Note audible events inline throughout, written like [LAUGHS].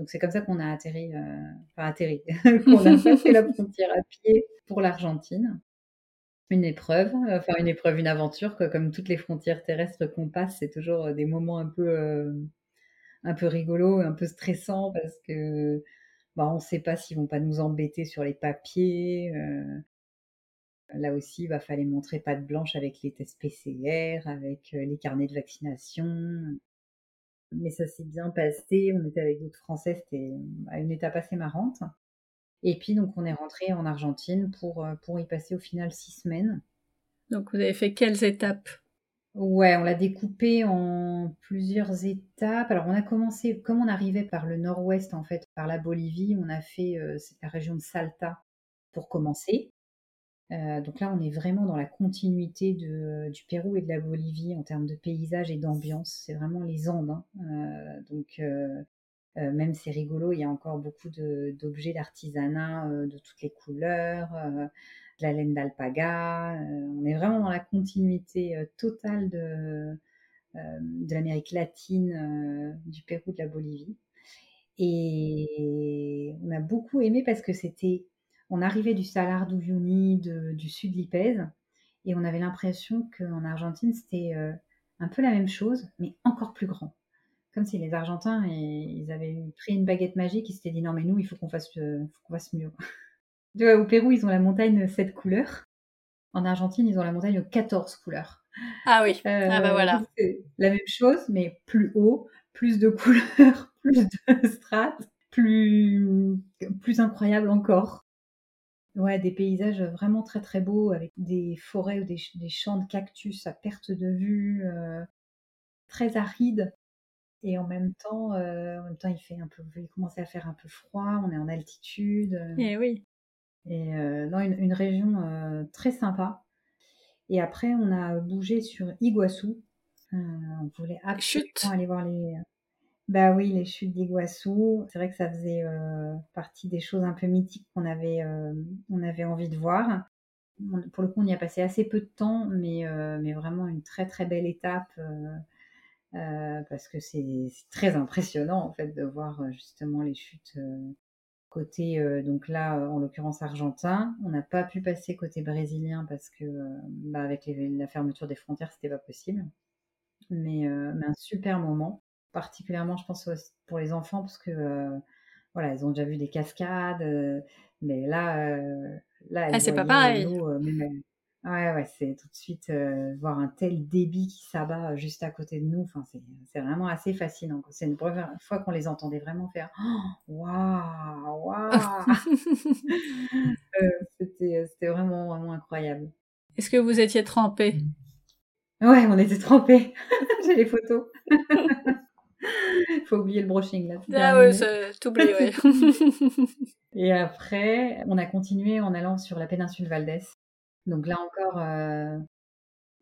Donc c'est comme ça qu'on a atterri, enfin atterri, [LAUGHS] qu'on a passé la frontière à pied pour l'Argentine. Une épreuve, enfin une épreuve, une aventure, comme toutes les frontières terrestres qu'on passe, c'est toujours des moments un peu, un peu rigolos, un peu stressants parce que bah, on ne sait pas s'ils vont pas nous embêter sur les papiers. Là aussi, il va falloir montrer patte blanche avec les tests PCR, avec les carnets de vaccination. Mais ça s'est bien passé. On était avec d'autres Français. C'était bah, une étape assez marrante. Et puis, donc, on est rentré en Argentine pour, pour y passer au final six semaines. Donc, vous avez fait quelles étapes? Ouais, on l'a découpé en plusieurs étapes. Alors, on a commencé, comme on arrivait par le nord-ouest, en fait, par la Bolivie, on a fait la région de Salta pour commencer. Euh, donc là, on est vraiment dans la continuité du Pérou et de la Bolivie en termes de paysage et d'ambiance. C'est vraiment les Andes. Hein. Euh, donc euh, même c'est rigolo, il y a encore beaucoup d'objets d'artisanat de toutes les couleurs, de la laine d'alpaga. on est vraiment dans la continuité totale de, de l'Amérique latine, du Pérou, de la Bolivie. Et on a beaucoup aimé parce que c'était on arrivait du Salar d'Uyuni, du sud Lipèze, et on avait l'impression qu'en Argentine, c'était euh, un peu la même chose, mais encore plus grand. Comme si les Argentins, ils avaient pris une baguette magique, ils s'étaient dit non mais nous, il faut qu'on fasse, euh, fasse mieux. [LAUGHS] au Pérou, ils ont la montagne 7 couleurs. En Argentine, ils ont la montagne aux 14 couleurs. Ah oui, ah bah voilà. la même chose, mais plus haut, plus de [LAUGHS] couleurs, plus de strates, plus, plus incroyable encore. Ouais, des paysages vraiment très très beaux avec des forêts ou des, champs de cactus à perte de vue, euh, très arides. Et en même temps, euh, en même temps, il fait un peu, il commence à faire un peu froid. On est en altitude. Et eh oui. Et euh, non, une, région très sympa. Et après, on a bougé sur Iguassou. on voulait absolument aller voir les, bah oui, les chutes d'Iguassou, c'est vrai que ça faisait euh, partie des choses un peu mythiques qu'on avait, euh, envie de voir. pour le coup, on y a passé assez peu de temps, mais, euh, vraiment une très très belle étape parce que c'est très impressionnant en fait de voir justement les chutes côté donc là en l'occurrence argentin. On n'a pas pu passer côté brésilien parce que bah, avec la fermeture des frontières, c'était pas possible. mais un super moment particulièrement, je pense, pour les enfants, parce que euh, voilà, ils ont déjà vu des cascades, euh, mais là, euh, là, ah, c'est pas pareil. ouais, ouais, c'est tout de suite voir un tel débit qui s'abat juste à côté de nous. Enfin, c'est vraiment assez fascinant. C'est une première fois qu'on les entendait vraiment faire waouh, waouh. [LAUGHS] C'était vraiment vraiment incroyable. Est-ce que vous étiez trempé Ouais, on était trempés. [LAUGHS] J'ai les photos. [LAUGHS] Faut oublier le brushing là. Ah ouais, t'oublies, ouais. [LAUGHS] et après, on a continué en allant sur la péninsule Valdès. Donc là encore, euh,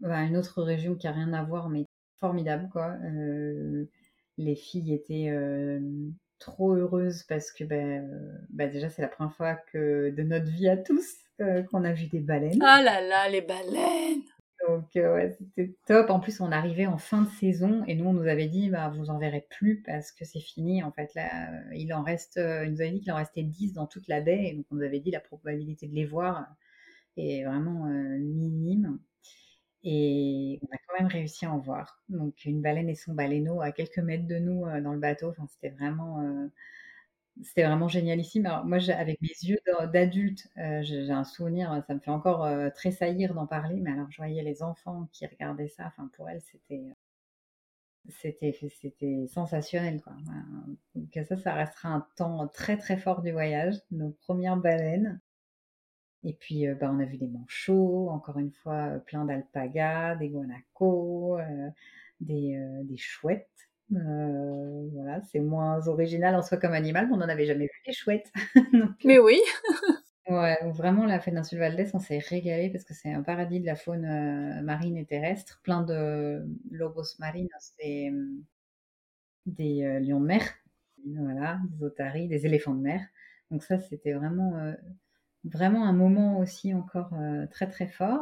bah, une autre région qui a rien à voir, mais formidable quoi. Euh, les filles étaient euh, trop heureuses parce que ben, bah, déjà c'est la première fois que de notre vie à tous qu'on a vu des baleines. Ah là là, les baleines donc euh, ouais, c'était top. En plus, on arrivait en fin de saison et nous, on nous avait dit, bah, vous en verrez plus parce que c'est fini. En fait, là, euh, il en reste, euh, il nous avait dit qu'il en restait 10 dans toute la baie. Et donc, on nous avait dit la probabilité de les voir est vraiment minime. Et on a quand même réussi à en voir. Donc, une baleine et son baleineau à quelques mètres de nous dans le bateau. Enfin, c'était vraiment c'était vraiment génialissime. Alors, moi, avec mes yeux d'adulte, euh, j'ai un souvenir, ça me fait encore euh, tressaillir d'en parler, mais alors je voyais les enfants qui regardaient ça, enfin, pour elles, c'était c'était c'était sensationnel quoi. Donc ça ça restera un temps très très fort du voyage, nos premières baleines. Et puis euh, bah, on a vu des manchots, encore une fois plein d'alpagas, des guanacos, des chouettes euh, voilà, c'est moins original en soi comme animal, mais on n'en avait jamais vu des chouettes. [LAUGHS] mais oui. ouais, vraiment la péninsule Valdès, on s'est régalé parce que c'est un paradis de la faune euh, marine et terrestre, plein de lobos marinos, des, des euh, lions de mer, voilà, des otaries, des éléphants de mer. Donc ça, c'était vraiment vraiment un moment aussi encore très très fort.